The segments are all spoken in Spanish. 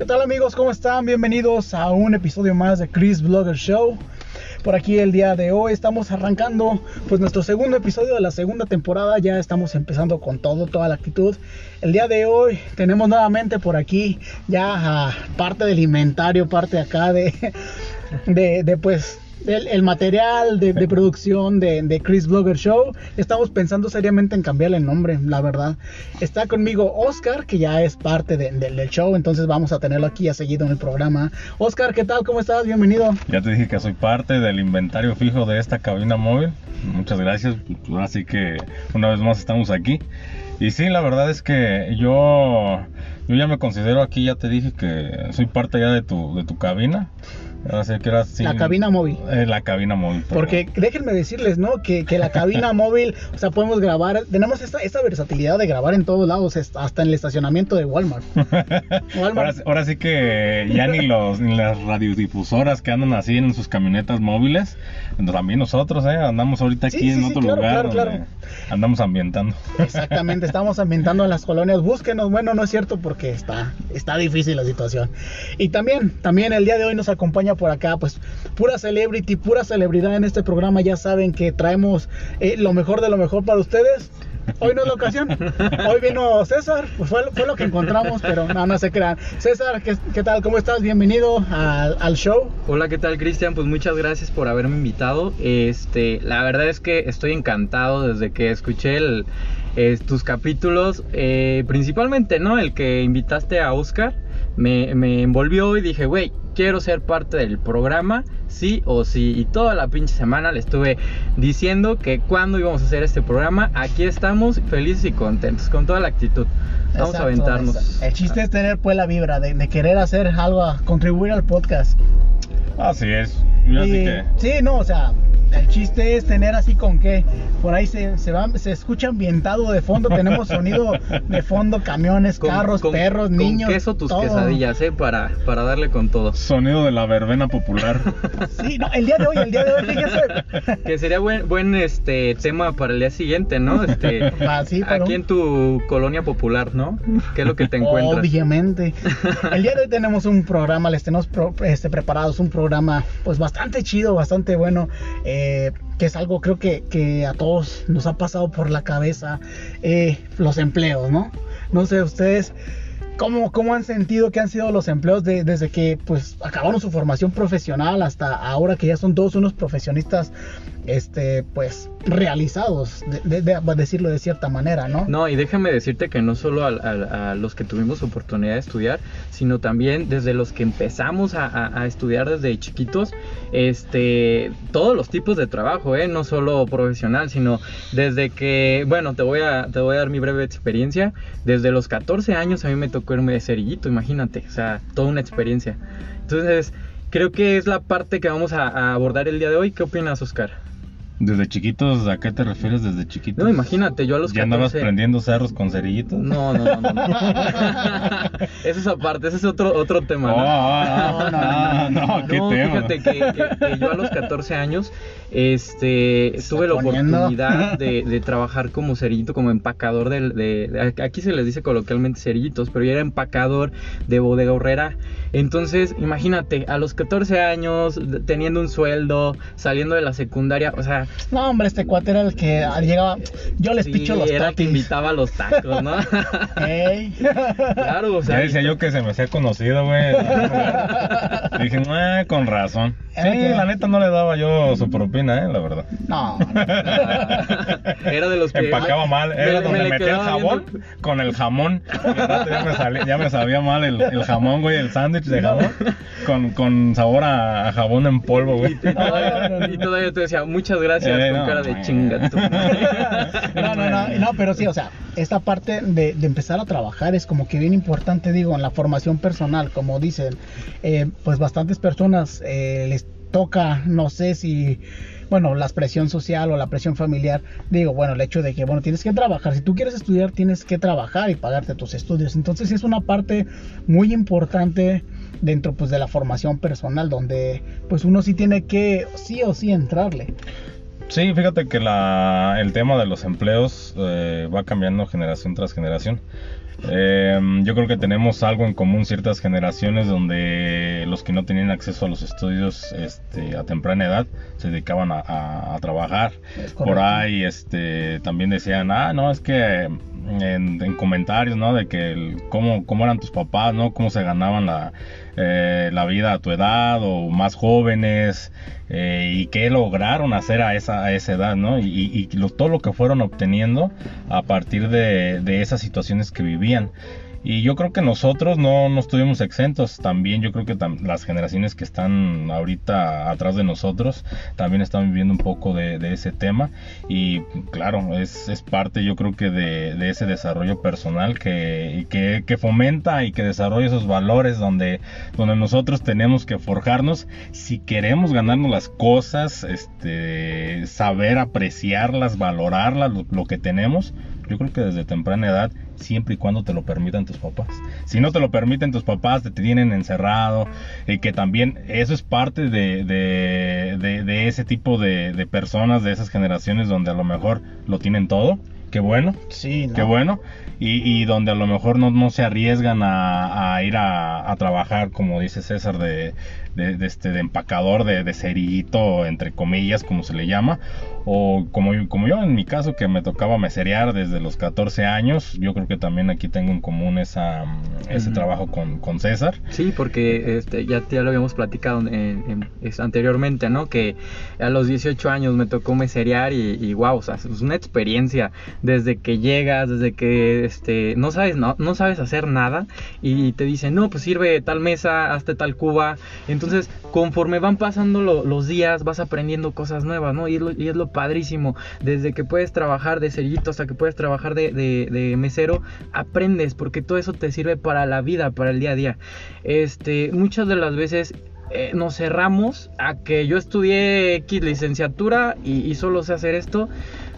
¿Qué tal amigos? ¿Cómo están? Bienvenidos a un episodio más de Chris Blogger Show. Por aquí el día de hoy estamos arrancando pues nuestro segundo episodio de la segunda temporada. Ya estamos empezando con todo, toda la actitud. El día de hoy tenemos nuevamente por aquí ya parte del inventario, parte acá de, de, de pues el, material de, producción de, Chris Blogger Show. Estamos pensando seriamente en cambiarle el nombre, la verdad. Está conmigo Oscar, que ya es parte del show, entonces vamos a tenerlo aquí a seguido en el programa. Oscar, ¿qué tal? ¿Cómo estás? Bienvenido. Ya te dije que soy parte del inventario fijo de esta cabina móvil. Muchas gracias. Así que una vez más estamos aquí. Y sí, la verdad es que yo, yo ya me considero aquí, ya te dije que soy parte ya de tu, de tu cabina la cabina móvil. Eh, la cabina móvil. Porque déjenme decirles, ¿no? Que, la cabina móvil, o sea, podemos grabar, tenemos esta, esta versatilidad de grabar en todos lados, hasta en el estacionamiento de Walmart. Ahora, sí que ya ni, los, ni las radiodifusoras que andan así en sus camionetas móviles, también nosotros, ¿eh? Andamos ahorita aquí en otro lugar. Andamos ambientando. Exactamente, estamos ambientando en las colonias. Búsquenos, bueno, no es cierto porque está, está difícil la situación. Y también, también el día de hoy nos acompaña por acá, pues pura celebrity, pura celebridad en este programa. Ya saben que traemos eh, lo mejor de lo mejor para ustedes. Hoy no es la ocasión. Hoy vino César, pues fue, fue lo que encontramos, pero no, se crean. César, ¿qué, qué tal? ¿Cómo estás? Bienvenido al, al, show. Hola, ¿qué tal, Cristian? Pues muchas gracias por haberme invitado. Este, la verdad es que estoy encantado desde que escuché el, tus capítulos, eh, principalmente, ¿no? El que invitaste a Oscar me, me envolvió y dije, güey, quiero ser parte del programa, sí o sí. Y toda la pinche semana le estuve diciendo que cuando íbamos a hacer este programa, aquí estamos felices y contentos, con toda la actitud. Vamos a aventarnos. El chiste es tener pues la vibra de, de querer hacer algo, a contribuir al podcast. Así es. Sí, no, o sea, el chiste es tener así con que por ahí se, se, va, se escucha ambientado de fondo, tenemos sonido de fondo, camiones, carros, perros, niños. Con queso tus quesadillas, ¿eh? Para, para darle con todo. Sonido de la verbena popular. sí, no, el día de hoy, el día de hoy, fíjese. Que sería buen, buen este tema para el día siguiente, ¿no? Este, ah, aquí en tu colonia popular, ¿no? ¿Qué es lo que te encuentras? Obviamente. El día de hoy tenemos un programa, les tenemos este, preparados un programa pues bastante chido, bastante bueno. Eh, eh, que es algo creo que, que, a todos nos ha pasado por la cabeza, eh, los empleos, ¿no? No sé, ustedes, ¿cómo, ¿cómo han sentido que han sido los empleos desde que pues acabaron su formación profesional hasta ahora que ya son todos unos profesionistas este, pues, realizados, de, decirlo de cierta manera, ¿no? No, y déjame decirte que no solo a, los que tuvimos oportunidad de estudiar, sino también desde los que empezamos a, estudiar desde chiquitos, este, todos los tipos de trabajo, ¿eh? No solo profesional, sino desde que, bueno, te voy a, te voy a dar mi breve experiencia, desde los 14 años a mí me tocó irme de cerillito, imagínate, o sea, toda una experiencia. Entonces, creo que es la parte que vamos a abordar el día de hoy. ¿Qué opinas, Oscar? ¿Desde chiquitos? ¿A qué te refieres desde chiquitos? No, imagínate, yo a los ¿Ya andabas prendiendo cerros con cerillitos? No, no, no, no. eso es aparte, ese es otro, otro tema, ¿no? Oh, no, no, no, no, ¿qué no fíjate que, yo a los 14 años este, tuve la oportunidad de, de, trabajar como cerillito, como empacador de, de, Aquí se les dice coloquialmente cerillitos, pero yo era empacador de bodega horrera. Entonces, imagínate, a los 14 años, teniendo un sueldo, saliendo de la secundaria, o sea, no, hombre, este cuate era el que llegaba. Yo les picho los era que invitaba a los tacos, ¿no? Claro, o sea. Ya decía yo que se me hacía conocido, güey. Dije, ah, con razón. Sí, la neta no le daba yo su propina, ¿eh? La verdad. No. era de los que. Empacaba mal. Era donde metía el jabón con el jamón. Ya me, ya me sabía mal el, el jamón, güey, el sándwich de jamón. Con, con sabor a, jabón en polvo, güey. Y todavía te decía, muchas gracias, eh, con cara de chinga. no, no, no, no, pero sí, o sea, esta parte de, de, empezar a trabajar es como que bien importante, digo, en la formación personal, como dicen, eh, pues bastantes personas eh, les toca, no sé si bueno, la presión social o la presión familiar, digo, bueno, el hecho de que, bueno, tienes que trabajar, si tú quieres estudiar, tienes que trabajar y pagarte tus estudios. Entonces es una parte muy importante dentro pues de la formación personal donde pues uno sí tiene que sí o sí entrarle. Sí, fíjate que la, el tema de los empleos eh, va cambiando generación tras generación. Eh, yo creo que tenemos algo en común ciertas generaciones donde los que no tenían acceso a los estudios este, a temprana edad se dedicaban a, a- a trabajar. Por ahí este, también decían, ah, no, es que en, en comentarios, ¿no? De que el- cómo, cómo eran tus papás, ¿no? Cómo se ganaban la, eh, la vida a tu edad o más jóvenes eh, y qué lograron hacer a esa, esa edad, ¿no? Y, todo lo que fueron obteniendo a partir de, de esas situaciones que vivían. Y yo creo que nosotros no, no estuvimos exentos. También yo creo que las generaciones que están ahorita atrás de nosotros también están viviendo un poco de, de ese tema. Y claro, es, es parte yo creo que de, de ese desarrollo personal que, que, que fomenta y que desarrolla esos valores donde, donde nosotros tenemos que forjarnos si queremos ganarnos las cosas, este, saber apreciarlas, valorarlas, lo, lo que tenemos. Yo creo que desde temprana edad, siempre y cuando te lo permitan tus papás. Si no te lo permiten tus papás, te tienen encerrado, y que también eso es parte de, de, de- de ese tipo de, de personas, de esas generaciones donde a lo mejor lo tienen todo. Qué bueno, Sí, ¿no? qué bueno. Y, y donde a lo mejor no, no se arriesgan a, a ir a, a trabajar, como dice César, de, de, de este, de empacador, de, de cerillito, entre comillas, como se le llama. O como, como yo en mi caso, que me tocaba meserear desde los 14 años, yo creo que también aquí tengo en común esa, ese Ujú. trabajo con, con César. Sí, porque este, ya, ya lo habíamos platicado en- anteriormente, ¿no? Que a los 18 años me tocó meserear y, y wow, o sea, es una experiencia desde que llegas, desde que este, no, sabes, no, no sabes hacer nada y te dicen, no, pues sirve tal mesa, hazte tal cuba. Entonces, conforme van pasando lo- los días, vas aprendiendo cosas nuevas, ¿no? Y es, lo, y lo padrísimo, desde que puedes trabajar de cerillito hasta que puedes trabajar de, de- de mesero, aprendes, porque todo eso te sirve para la vida, para el día a día. Este, muchas de las veces eh, nos cerramos a que yo estudié X licenciatura y, y solo sé hacer esto.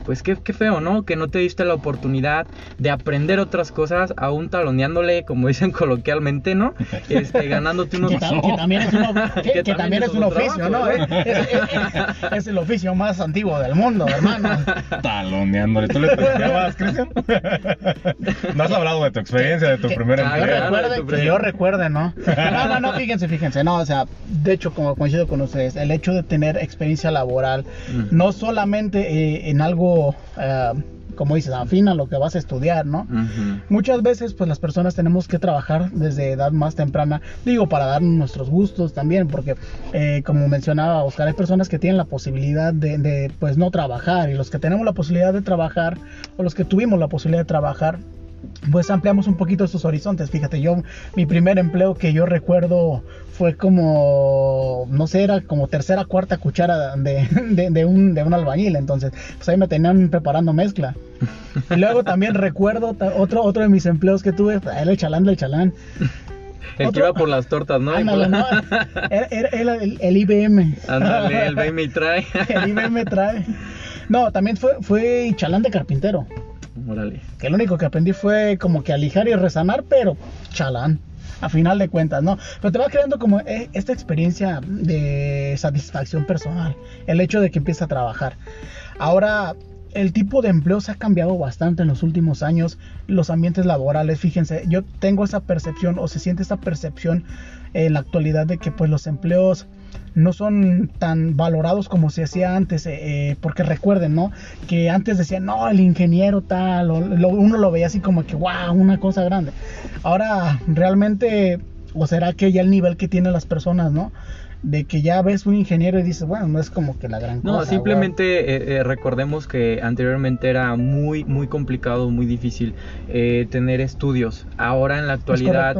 Pues qué, qué feo, ¿no? Que no te diste la oportunidad de aprender otras cosas, aún taloneándole, como dicen coloquialmente, ¿no? Este, ganándote unos... Que, ta- que también es, un, que- Que que también es un oficio, ¿no? Es, es- es el oficio más antiguo del mundo, hermano. Taloneándole. ¿Tú le taloneabas, Cristian? ¿No has hablado de tu experiencia, de tu Que- primer empleo? recuerde, que primer- yo recuerde, ¿no? No, no, no, fíjense, fíjense, no, o sea, de hecho, como coincido con ustedes, el hecho de tener experiencia laboral, no solamente eh, en algo, eh, como dices, afín a lo que vas a estudiar, ¿no? Muchas veces, pues las personas tenemos que trabajar desde edad más temprana, digo, para dar nuestros gustos también, porque eh, como mencionaba Oscar, hay personas que tienen la posibilidad de, de, pues, no trabajar, y los que tenemos la posibilidad de trabajar, o los que tuvimos la posibilidad de trabajar, pues ampliamos un poquito estos horizontes. Fíjate, yo, mi primer empleo que yo recuerdo fue como, no sé, era como tercera, cuarta cuchara de, de, de un, de un albañil. Entonces, pues ahí me tenían preparando mezcla. Y luego también recuerdo otro, otro de mis empleos que tuve, era el chalán del chalán. El que Otro- iba por las tortas, ¿no? Ándale, ¿no? Era, era- era el, el IBM. Ándale, el baby trae. el IBM trae. No, también fue, fue chalán de carpintero. Órale. Que lo único que aprendí fue como que a lijar y resanar, pero chalán. A final de cuentas, ¿no? Pero te va creando como eh, esta experiencia de satisfacción personal. El hecho de que empieza a trabajar. Ahora, el tipo de empleos ha cambiado bastante en los últimos años. Los ambientes laborales, fíjense, yo tengo esa percepción o se siente esa percepción en la actualidad de que pues los empleos no son tan valorados como se hacía antes, eh, eh, porque recuerden, ¿no? Que antes decían, no, el ingeniero tal, o uno lo veía así como que, wow, una cosa grande. Ahora, realmente, o será que ya el nivel que tienen las personas, ¿no? De que ya ves un ingeniero y dices, bueno, no es como que la gran cosa. No, wow". simplemente eh, eh, recordemos que anteriormente era muy, muy complicado, muy difícil eh, tener estudios. Ahora en la actualidad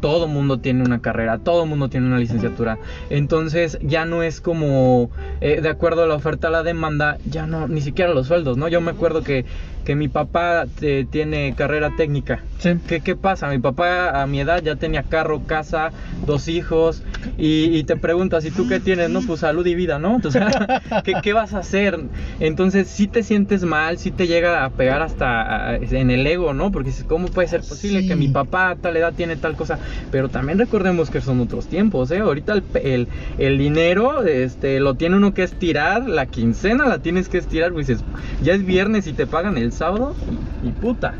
todo mundo tiene una carrera, todo mundo tiene una licenciatura. Entonces ya no es como, de acuerdo a la oferta a la demanda, ya no, ni siquiera los sueldos, ¿no? Yo me acuerdo que, que mi papá eh, tiene carrera técnica. Sí. ¿Qué, ¿Qué pasa? Mi papá a mi edad ya tenía carro, casa, dos hijos y, y te preguntas, ¿y tú qué tienes? No, pues salud y vida, ¿no? O sea, ¿qué, qué vas a hacer? Entonces, si te sientes mal, si te llega a pegar hasta a- en el ego, ¿no? Porque dices, ¿cómo puede ser posible Sí. que mi papá a tal edad tiene tal cosa? Pero también recordemos que son otros tiempos, ¿eh? Ahorita el, el dinero este, lo tiene uno que estirar, la quincena la tienes que estirar, pues dices, ya es viernes y te pagan el sábado y, puta.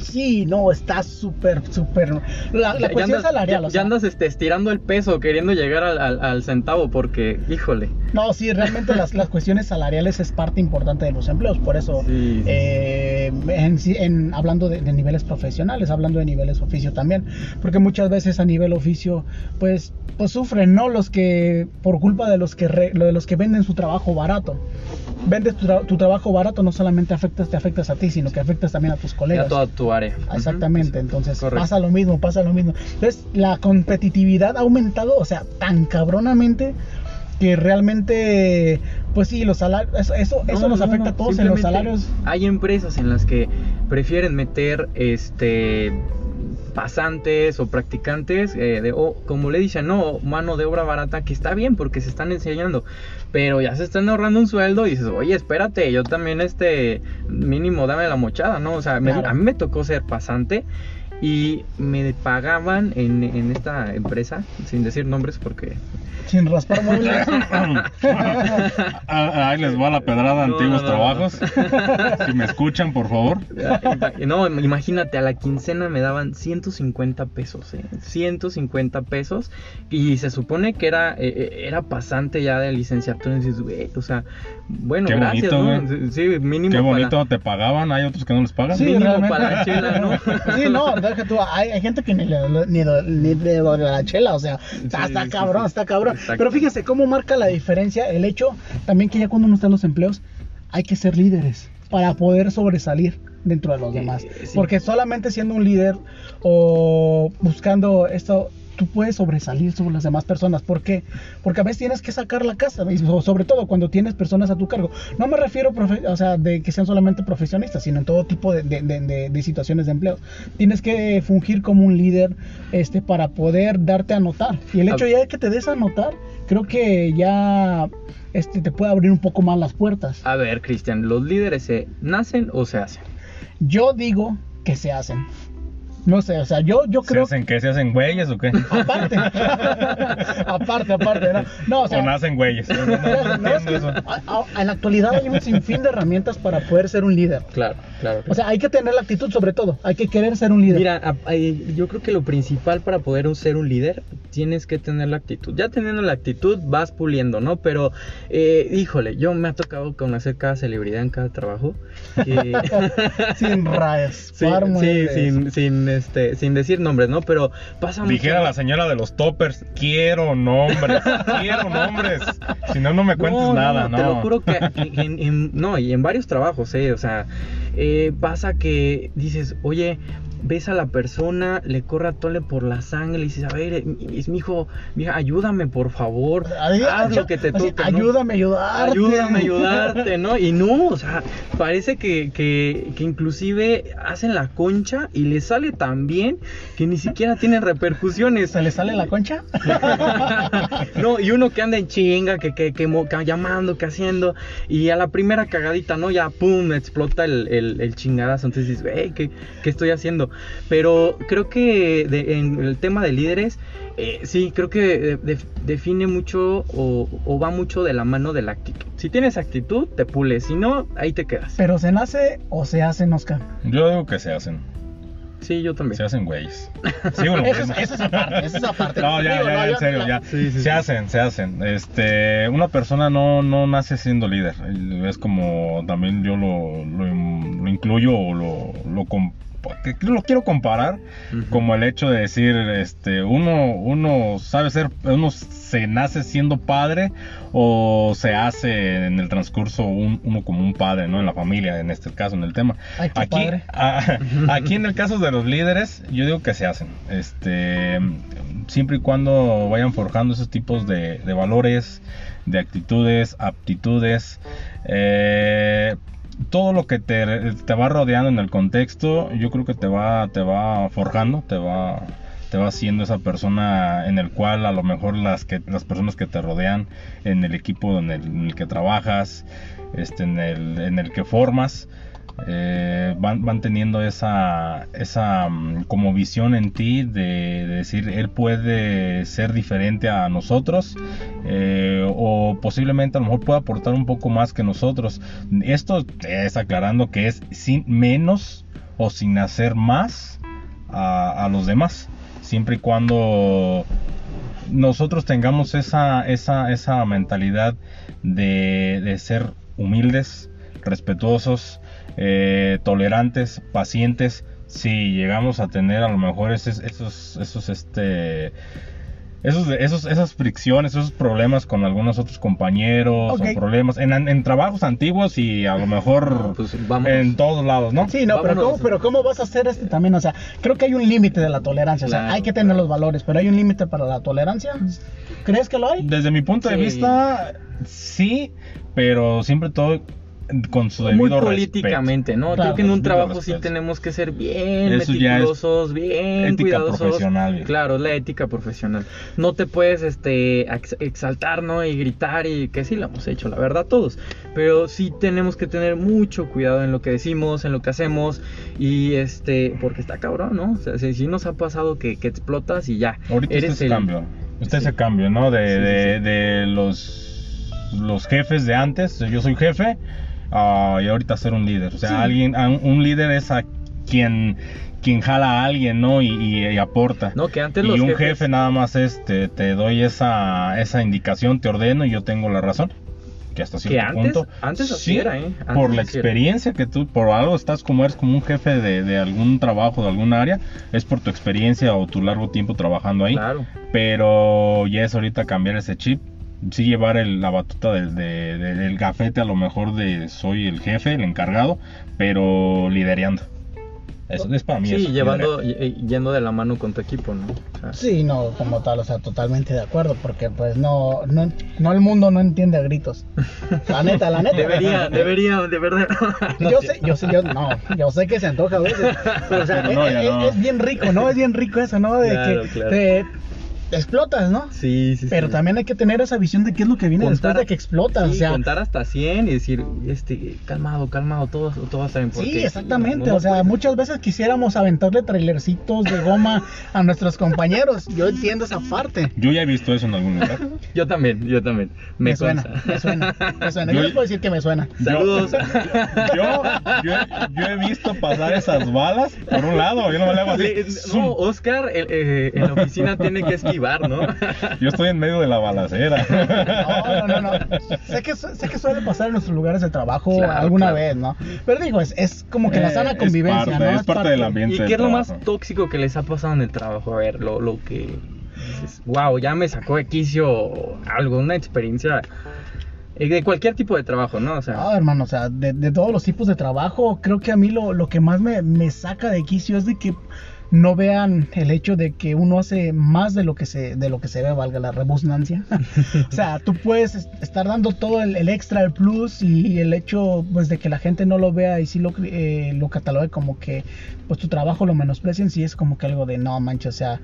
Sí, no, está súper, súper. La, la Ya- ya cuestión andas- salarial, ya- o sea. ya andas este, estirando el peso, queriendo llegar al, al- al centavo, porque, híjole. No, sí, realmente las, las cuestiones salariales es parte importante de los empleos, por eso, Sí, eh, en, hablando de, de niveles profesionales, hablando de niveles oficio también, porque muchas veces a nivel oficio, pues, pues sufren, ¿no? Los que, por culpa de los que, re- de los que venden su trabajo barato. Vendes tu, tra- tu trabajo barato, no solamente afectas, te afectas a ti, sino que afectas también a tus colegas. Ya toda tu área. Exactamente, entonces Correcto. pasa lo mismo, pasa lo mismo. Entonces la competitividad ha aumentado, o sea, tan cabronamente que realmente, pues sí, los salarios, eso, eso, eso No, nos no, afecta no, a todos en los salarios. Hay empresas en las que prefieren meter este pasantes o practicantes eh, de, o como le dicen, no, mano de obra barata, que está bien porque se están enseñando, pero ya se están ahorrando un sueldo y dices, oye, espérate, yo también este mínimo dame la mochada, ¿no? O sea, me- a mí me tocó ser pasante y me pagaban en, en esta empresa, sin decir nombres porque Sin raspar muebles. Ah, Ahí les va la pedrada, No, antiguos no, no, trabajos. Si me escuchan, por favor. No, imagínate, a la quincena me daban 150 pesos, ¿eh? 150 pesos. Y se supone que era, eh, eh, era pasante ya de licenciatura. Y dices, güey, o sea, bueno, Qué gracias, bonito, ¿no? Sí, mínimo Qué para- bonito te pagaban, hay otros que no les pagan. Sí, Mínimo realmente. para la chela, ¿no? Sí, no, deja tú, hay, hay gente que ni, le- ni, ni de la chela, o sea, está, Sí, está sí, cabrón, sí. está cabrón. Exacto. Pero fíjese cómo marca la diferencia el hecho también que ya cuando uno está en los empleos hay que ser líderes para poder sobresalir dentro de los demás. sí. Porque solamente siendo un líder o buscando esto, tú puedes sobresalir sobre las demás personas. ¿Por qué? Porque a veces tienes que sacar la casa, sobre todo cuando tienes personas a tu cargo. No me refiero o sea, de que sean solamente profesionistas, sino en todo tipo de, de- de- de- situaciones de empleo. Tienes que fungir como un líder este, para poder darte a notar. Y el hecho ya de que te des a notar, creo que ya este, te puede abrir un poco más las puertas. A ver, Cristian, ¿los líderes se nacen o se hacen? Yo digo que se hacen. No sé, o sea, yo, yo ¿Se creo hacen qué? ¿Se hacen güeyes o qué? Aparte, aparte, aparte, ¿no? No, o sea, ¿O nacen güeyes? No, no no, es que eso. a- a- en la actualidad hay un sinfín de herramientas para poder ser un líder. Claro, claro. O sea, hay que tener la actitud sobre todo, hay que querer ser un líder. Mira, a- a- yo creo que lo principal para poder ser un líder tienes que tener la actitud. Ya teniendo la actitud vas puliendo, ¿no? Pero, eh, híjole, yo me ha tocado conocer cada celebridad en cada trabajo. que- Sin Sí, raspar sí, sin, este, sin decir nombres, ¿no? Pero pasa mucho. Dijera la señora de los toppers, quiero nombres, quiero nombres. Si no, no me cuentes No, nada, no. Te lo juro que que en, en- no, y en varios trabajos, eh, o sea, eh, pasa que dices, oye, ves a la persona, le corre a tole por la sangre, le dices, a ver, es mi hijo, mija, ayúdame por favor, Ay, haz lo que te toca, ¿no? Ayúdame a ayudarte. Ayúdame a ayudarte, ¿no? Y no, o sea, parece que, que, que inclusive hacen la concha y le sale tan bien que ni siquiera tienen repercusiones. ¿Se le sale la concha? no, y uno que anda en chinga, que, que, que, llamando, que haciendo, y a la primera cagadita, ¿no? Ya, pum, explota el, el, el chingadazo. Entonces dices, hey, ¿qué, ¿qué estoy haciendo? Pero creo que de- en el tema de líderes, eh, sí, creo que eh, def- define mucho o, o va mucho de la mano de la actitud. Si tienes actitud, te pules, si no, ahí te quedas. Pero se nace o se hace, Oscar. Yo digo que se hacen, Sí, yo también. se hacen güeyes. Sigo lo Eso es, mismo. eso es aparte, eso es aparte. No, ya, Digo, ya, no, en serio, ya. Sí, sí, se sí. hacen, se hacen. Este, una persona no, no nace siendo líder. Es como también yo lo, lo, lo incluyo o lo, lo, que lo quiero comparar como el hecho de decir, este, uno, uno sabe ser, uno se nace siendo padre o se hace en el transcurso un- uno como un padre, ¿no? En la familia, en este caso, en el tema. Ay, Aquí, padre. a- aquí en el caso de los líderes, yo digo que se hacen. Este, siempre y cuando vayan forjando esos tipos de, de valores, de actitudes, aptitudes. eh, todo lo que te, te va rodeando en el contexto, yo creo que te va, te va forjando, te va, te va haciendo esa persona en el cual a lo mejor las, que, las personas que te rodean, en el equipo en el, en el que trabajas, este, en, el, en el que formas, eh, van, teniendo esa, esa mm, como visión en ti de, de decir él puede ser diferente a nosotros eh, o posiblemente a lo mejor pueda aportar un poco más que nosotros. Esto es aclarando que es sin menos o sin hacer más a, los demás, siempre y cuando nosotros tengamos esa, esa, esa mentalidad de ser humildes, respetuosos, eh, tolerantes, pacientes. Si llegamos a tener a lo mejor esos, esos, esos, este, esos, esos, esas fricciones, esos problemas con algunos otros compañeros o problemas en, en trabajos antiguos y a lo mejor Pues vámonos. en todos lados, ¿no? Sí, no, pero. ¿cómo, pero ¿cómo vas a hacer este también? O sea, creo que hay un límite de la tolerancia. O sea, Claro, hay que tener los valores, pero hay un límite para la tolerancia. ¿Crees que lo hay? Desde mi punto de vista, sí, pero siempre todo con su Muy debido políticamente, ¿no? Claro. Creo que en un trabajo sí respeto. tenemos que ser bien Eso es meticulosos, bien ética cuidadosos. profesional. Claro, la ética profesional. No te puedes este ex- exaltar, ¿no? Y gritar y que sí lo hemos hecho, la verdad todos. Pero sí tenemos que tener mucho cuidado en lo que decimos, en lo que hacemos y este porque está cabrón, ¿no? O sea, si, si nos ha pasado que, que explotas y ya. Ahorita está eres ese el- cambio. Está Sí. ese cambio, ¿no? De, sí, de, sí. de los, los jefes de antes. Yo soy jefe ah, y ahorita ser un líder. O sea, Sí. alguien, un, un líder es a quien, quien jala a alguien, ¿no? Y, y- y aporta. No, que antes y los un jefes- jefe nada más es, te, doy esa, esa indicación, te ordeno y yo tengo la razón. Que hasta cierto antes- punto. antes así sí, era, ¿eh? Antes por la así era. experiencia que tú, por algo estás como eres como un jefe de, de algún trabajo, de algún área, es por tu experiencia o tu largo tiempo trabajando ahí. Claro. Pero ya es ahorita cambiar ese chip. Sí llevar el- la batuta del, de- de- del gafete a lo mejor de soy el jefe, el encargado, pero lidereando. Eso es para mí. Sí, eso, llevando, yendo de la mano con tu equipo, ¿no? O sea, Sí, no, como tal, o sea, totalmente de acuerdo, porque pues no, no, no el mundo no entiende a gritos. La neta, la neta. Debería, debería, de verdad. No yo sé. yo sé, yo no, yo sé que se antoja a veces, pero o sea, Pero no, es, ya es- no. es bien rico, ¿no? Es bien rico eso, ¿no? De Claro, que claro. te explotas, ¿no? Sí, sí, Pero sí. también hay que tener esa visión de qué es lo que viene Contar- después de que explotas, Sí, o sea, contar hasta 100 y decir, este, calmado, calmado, todo, todo va a estar bien. Sí, porque exactamente. no- no o sea, muchas veces quisiéramos aventarle trailercitos de goma a nuestros compañeros. Yo entiendo esa parte. Yo ya he visto eso en algún lugar. Yo también, yo también. Me, Me, suena, me suena, me suena. Yo- Yo les puedo decir que me suena. Saludos. Yo, yo, yo he visto pasar esas balas por un lado, yo no me le hago así. No, Oscar el- eh, en la oficina tiene que esquivar, ¿no? Yo estoy en medio de la balacera. No, no, no, no. Sé que, sé que suele pasar en nuestros lugares de trabajo Claro, alguna claro. vez, ¿no? Pero digo, es, es como que la Eh, sana es convivencia, parte, ¿no? es parte del ambiente. ¿Y qué es lo más tóxico que les ha pasado en el trabajo? A ver, lo, lo que dices, wow, ya me sacó de quicio algo, una experiencia de cualquier tipo de trabajo, ¿no? O sea, No, hermano, o sea, de, de todos los tipos de trabajo, creo que a mí lo, lo que más me, me saca de quicio es de que no vean el hecho de que uno hace más de lo que se, de lo que se ve, valga la rebusnancia. o sea, tú puedes est- estar dando todo el, el extra, el plus, y el hecho pues de que la gente no lo vea y sí lo, eh, lo catalogue como que pues tu trabajo lo menosprecien, sí es como que algo de no manches, o sea,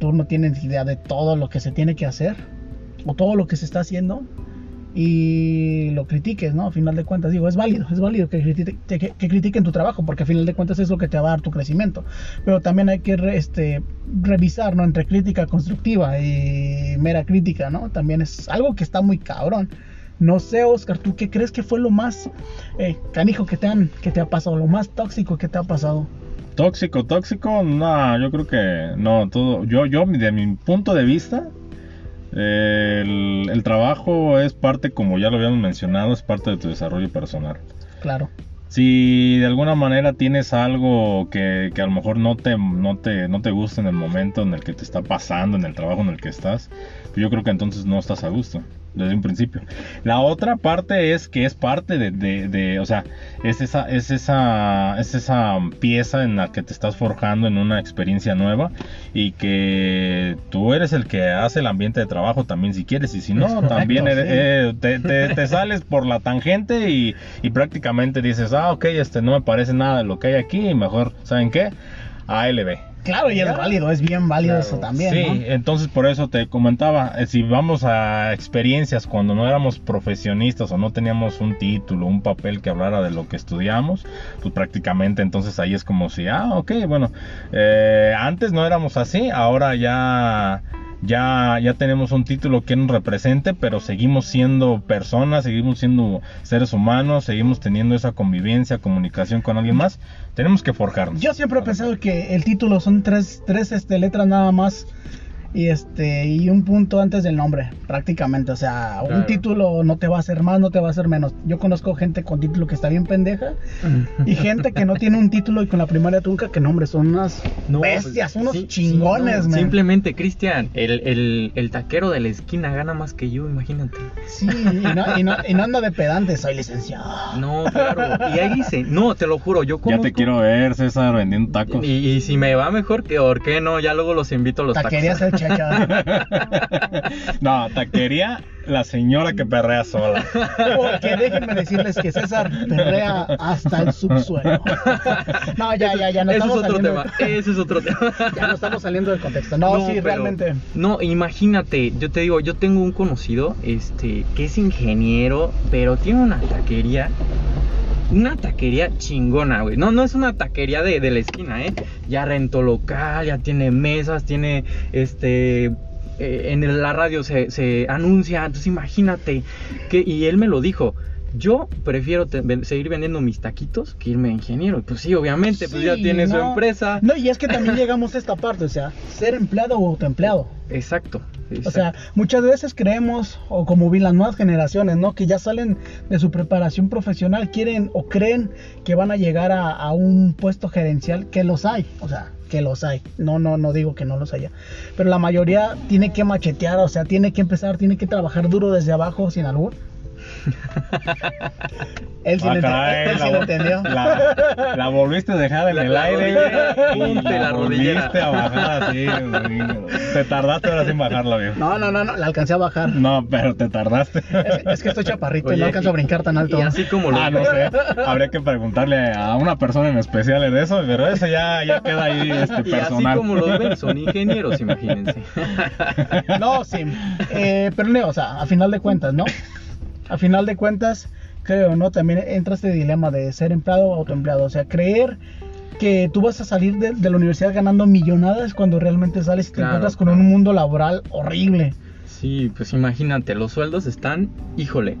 tú no tienes idea de todo lo que se tiene que hacer o todo lo que se está haciendo y lo critiques, ¿no? A final de cuentas, digo, es válido, es válido que, criti- que, que- que critiquen tu trabajo, porque a final de cuentas es lo que te va a dar tu crecimiento. Pero también hay que re- este, revisar, ¿no? Entre crítica constructiva y mera crítica, ¿no? También es algo que está muy cabrón. No sé, Oscar, ¿tú qué crees que fue lo más eh, canijo que te, han, que te ha pasado, lo más tóxico que te ha pasado? Tóxico, tóxico, no, yo creo que no, todo, yo, yo, de mi punto de vista, el, el trabajo es parte, como ya lo habíamos mencionado, es parte de tu desarrollo personal. Claro. Si de alguna manera tienes algo que, que a lo mejor no te, no, te, no te gusta en el momento en el que te está pasando, en el trabajo en el que estás, pues yo creo que entonces no estás a gusto. Desde un principio. La otra parte es que es parte de, de, de, o sea, es esa, es esa, es esa pieza en la que te estás forjando en una experiencia nueva y que tú eres el que hace el ambiente de trabajo también si quieres y si no, correcto, también eres- sí. eh, te, te- te sales por la tangente y, y prácticamente dices, ah, ok, este no me parece nada de lo que hay aquí y mejor, ¿saben qué? ALB. Claro, y es válido, es bien válido Claro. eso también. Sí, ¿no? entonces por eso te comentaba, eh, si vamos a experiencias cuando no éramos profesionistas o no teníamos un título, un papel que hablara de lo que estudiamos, pues prácticamente entonces ahí es como si, ah, ok, bueno, eh, antes no éramos así, ahora ya... Ya, ya tenemos un título que nos represente, pero seguimos siendo personas, seguimos siendo seres humanos, seguimos teniendo esa convivencia, comunicación con alguien más. Tenemos que forjarnos. Yo siempre he pensado que el título son tres, tres este, letras nada más y este y un punto antes del nombre, prácticamente. O sea, un título no te va a hacer más, no te va a hacer menos. Yo conozco gente con título que está bien pendeja y gente que no tiene un título y con la primaria trunca que nombre son unas No, bestias, pues, unos sí, chingones, sí, no, man. Simplemente, Cristian, el, el, el taquero de la esquina gana más que yo, imagínate. Sí, y no, y no- y no anda de pedante, soy licenciado. No, claro. Y ahí dice, no, te lo juro, yo Ya conozco. te quiero ver, César, vendiendo tacos. Y, y si me va mejor, que ¿por qué no? Ya luego los invito a los tacos. no, taquería la señora que perrea sola. Porque déjenme decirles que César perrea hasta el subsuelo. No, ya, ya, ya no Ese es estamos otro saliendo. tema. Ese es otro tema. Ya no estamos saliendo del contexto. No, sí, pero- realmente. No, imagínate, yo te digo, yo tengo un conocido, este, que es ingeniero, pero tiene una taquería. Una taquería chingona, güey. No, no es una taquería de, de la esquina, ¿eh? Ya rentó local, ya tiene mesas, tiene, este, eh, en la radio se, se anuncia. Entonces imagínate que, y él me lo dijo. Yo prefiero seguir vendiendo mis taquitos que irme de ingeniero. Pues sí, obviamente, pues ya tiene su empresa. No, y es que también llegamos a esta parte, o sea, ser empleado o autoempleado. Exacto. O sea, muchas veces creemos, o como vi las nuevas generaciones, ¿no? Que ya salen de su preparación profesional, quieren o creen que van a llegar a, a un puesto gerencial, que los hay, o sea, que los hay. No, no, no digo que no los haya. Pero la mayoría tiene que machetear, o sea, tiene que empezar, tiene que trabajar duro desde abajo, sin albur. Él sí, Ah, lo, ente- caray, él sí la- lo entendió. La, la volviste a dejar en La- el la aire rodillera, y la, volviste a bajar así. güey. Te tardaste ahora sin bajarla, viejo. No, no, no, no, la alcancé a bajar. No, pero te tardaste. Es, es que estoy chaparrito y no alcanzo a brincar tan alto. Y así como lo Ah, no sé. Habría que preguntarle a una persona en especial de eso, pero eso ya, ya queda ahí este, Y así personal. como los ven, son ingenieros, imagínense. No, sí. Eh, pero no, o sea, a final de cuentas, ¿no? A final de cuentas, creo, ¿no? También entra este dilema de ser empleado o autoempleado. O sea, creer que tú vas a salir de, de la universidad ganando millonadas cuando realmente sales y te encuentras con claro. un mundo laboral horrible. Sí, pues imagínate, los sueldos están, híjole,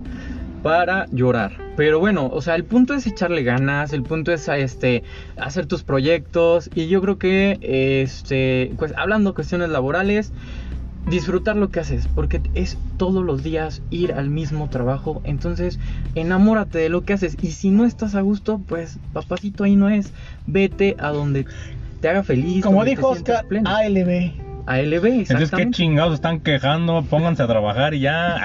para llorar. Pero bueno, o sea, el punto es echarle ganas, el punto es este hacer tus proyectos y yo creo que este, pues hablando cuestiones laborales, disfrutar lo que haces, porque es todos los días ir al mismo trabajo, entonces enamórate de lo que haces y si no estás a gusto, pues papacito ahí no es, vete a donde te haga feliz. Como dijo Oscar, pleno. ALB. Entonces, ¿qué chingados están quejando? Pónganse a trabajar y ya.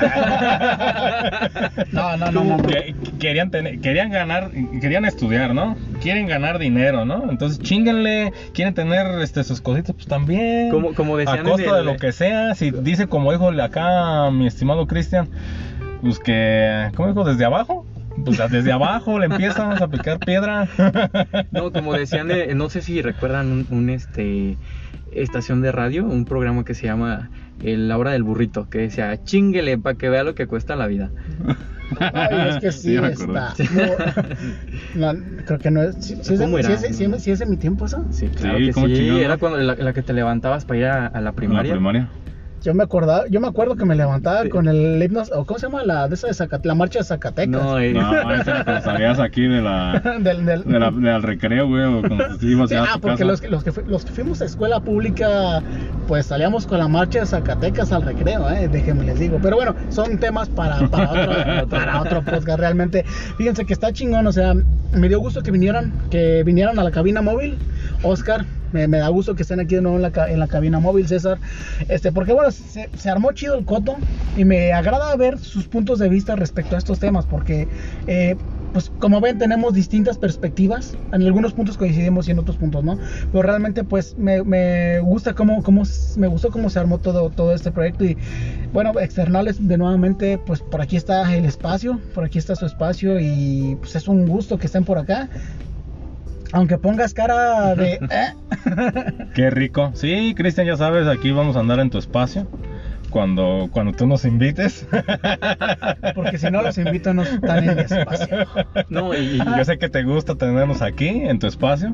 No, no, no, no. no. Que- querían tener, querían ganar, querían estudiar, ¿no? Quieren ganar dinero, ¿no? Entonces chinguenle, quieren tener este sus cositas, pues también. Como- como decían a costa de lo que sea. Si dice como dijo acá mi estimado Cristian, pues que, ¿cómo dijo? Desde abajo. Pues desde abajo le empiezan a picar piedra. No, como decían, eh, no sé si recuerdan un, un, este estación de radio, un programa que se llama El La Hora del Burrito, que decía, chinguele para que vea lo que cuesta la vida. Ay, es que sí, acordé. está. No, no, creo que no es. ¿Sí, sí es, ¿Cómo era? sí sí es- sí es de mi tiempo eso? Sí, claro Sí, que ¿cómo sí. chingados, Era cuando la, la que te levantabas para ir a, a la primaria. La primaria. Yo me acordaba, yo me acuerdo que me levantaba Sí. con el himno, o ¿cómo se llama? La de esa de Zacate- la marcha de Zacatecas. No, eh, No, esa salías aquí de la, del, del- de la, del recreo, güey, o cuando te ibas Sí, ya a ah, tu porque casa. los, que- los, que, fu- los que fuimos a escuela pública, pues salíamos con la marcha de Zacatecas al recreo, ¿eh? déjenme les digo. Pero bueno, son temas para, para, otro, para otro podcast realmente. Fíjense que está chingón, o sea, me dio gusto que vinieran, que vinieran a la cabina móvil. Oscar. Me, me da gusto que estén aquí de nuevo en la, cabina móvil, César. Este, porque bueno, se, se armó chido el coto y me agrada ver sus puntos de vista respecto a estos temas, porque eh, pues como ven tenemos distintas perspectivas, en algunos puntos coincidimos y en otros puntos no, pero realmente pues me, me gusta cómo, cómo me gustó cómo se armó todo, todo este proyecto y bueno, externales de nuevamente pues por aquí está el espacio, por aquí está su espacio y pues es un gusto que estén por acá. Aunque pongas cara de... ¿eh? Qué rico. Sí, Cristian, ya sabes, aquí vamos a andar en tu espacio. Cuando, cuando tú nos invites. Porque si no los invito no están en mi espacio. No, y, y- Yo sé que te gusta tenernos aquí en tu espacio.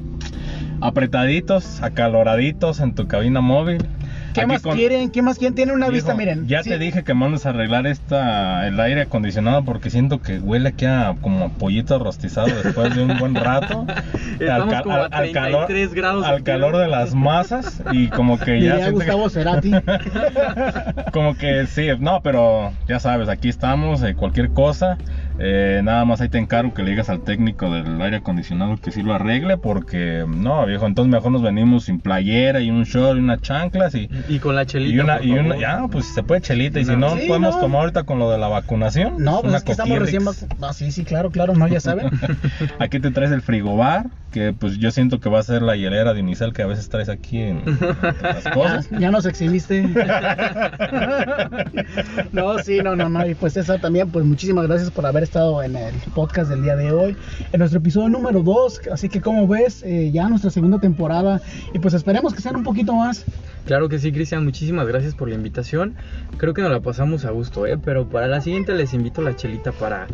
Apretaditos, acaloraditos en tu cabina móvil. ¿Qué Aquí más con- quieren? ¿Qué más quieren? Tienen una Viejo, vista, miren. Ya Sí. te dije que mandes a arreglar esta el aire acondicionado porque siento que huele aquí a como a pollito rostizado después de un buen rato. Estamos ca- como a 33 grados Al calor de las masas y como que ya Diría siento que- Gustavo Cerati. como que sí, no, pero ya sabes, aquí estamos, eh, cualquier cosa. Eh, nada más ahí te encargo que le digas al técnico del aire acondicionado que sí lo arregle, porque no, viejo, entonces mejor nos venimos sin playera y un short y unas chanclas y, y con la chelita. y una, y ya, pues se puede chelita, y si no, Sí, podemos no. tomar ahorita con lo de la vacunación. No, pues es que estamos recién Coquirix. vacu- Ah, sí, sí, claro, claro, no, ya saben. Aquí te traes el frigobar, que pues yo siento que va a ser la hielera de unicel que a veces traes aquí en, en las cosas. ya nos exhibiste. no, sí, no, no, no. Y pues César también, pues muchísimas gracias por haber estado en el podcast del día de hoy, en nuestro episodio número 2. Así que como ves, eh, ya nuestra segunda temporada. Y pues esperemos que sean un poquito más. Claro que sí, Cristian, muchísimas gracias por la invitación. Creo que nos la pasamos a gusto, ¿eh? Pero para la siguiente les invito la chelita para,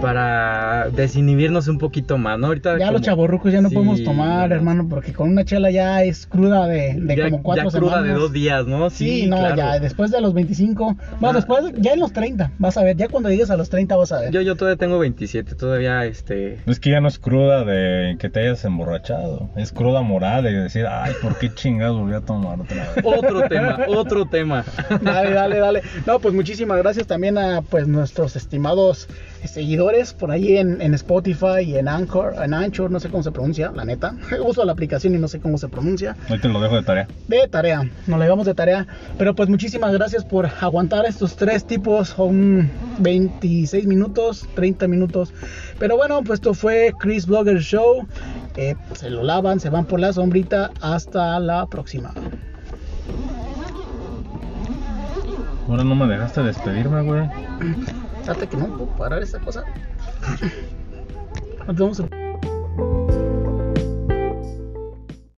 para desinhibirnos un poquito más, ¿no? Ahorita Ya como- los chavorrucos ya no Sí, podemos tomar, no. hermano, porque con una chela ya es cruda de, de ya, como cuatro ya cruda semanas. de dos días, ¿no? Sí, no, claro. ya después de los 25, bueno, Ah. después, ya en los 30, vas a ver, ya cuando llegues a los 30 vas a ver. Yo, yo todavía tengo 27, todavía este... Es que ya no es cruda de que te hayas emborrachado, es cruda moral de decir, ay, ¿por qué chingados volví a tomar otra vez? Otro tema, otro tema. Dale, dale, dale. No, pues muchísimas gracias también a pues nuestros estimados seguidores por ahí en, en Spotify y en Anchor, en Anchor, no sé cómo se pronuncia, la neta. Uso la aplicación y no sé cómo se pronuncia. Hoy te lo dejo de tarea. De tarea, nos la llevamos de tarea. Pero pues muchísimas gracias por aguantar estos tres tipos, un 26 minutos, 30 minutos. Pero bueno, pues esto fue Chris Blogger Show. Eh, se lo lavan, se van por la sombrita. Hasta la próxima. Ahora no me dejaste despedirme, güey. Hasta que no puedo parar esa cosa. Nos vemos.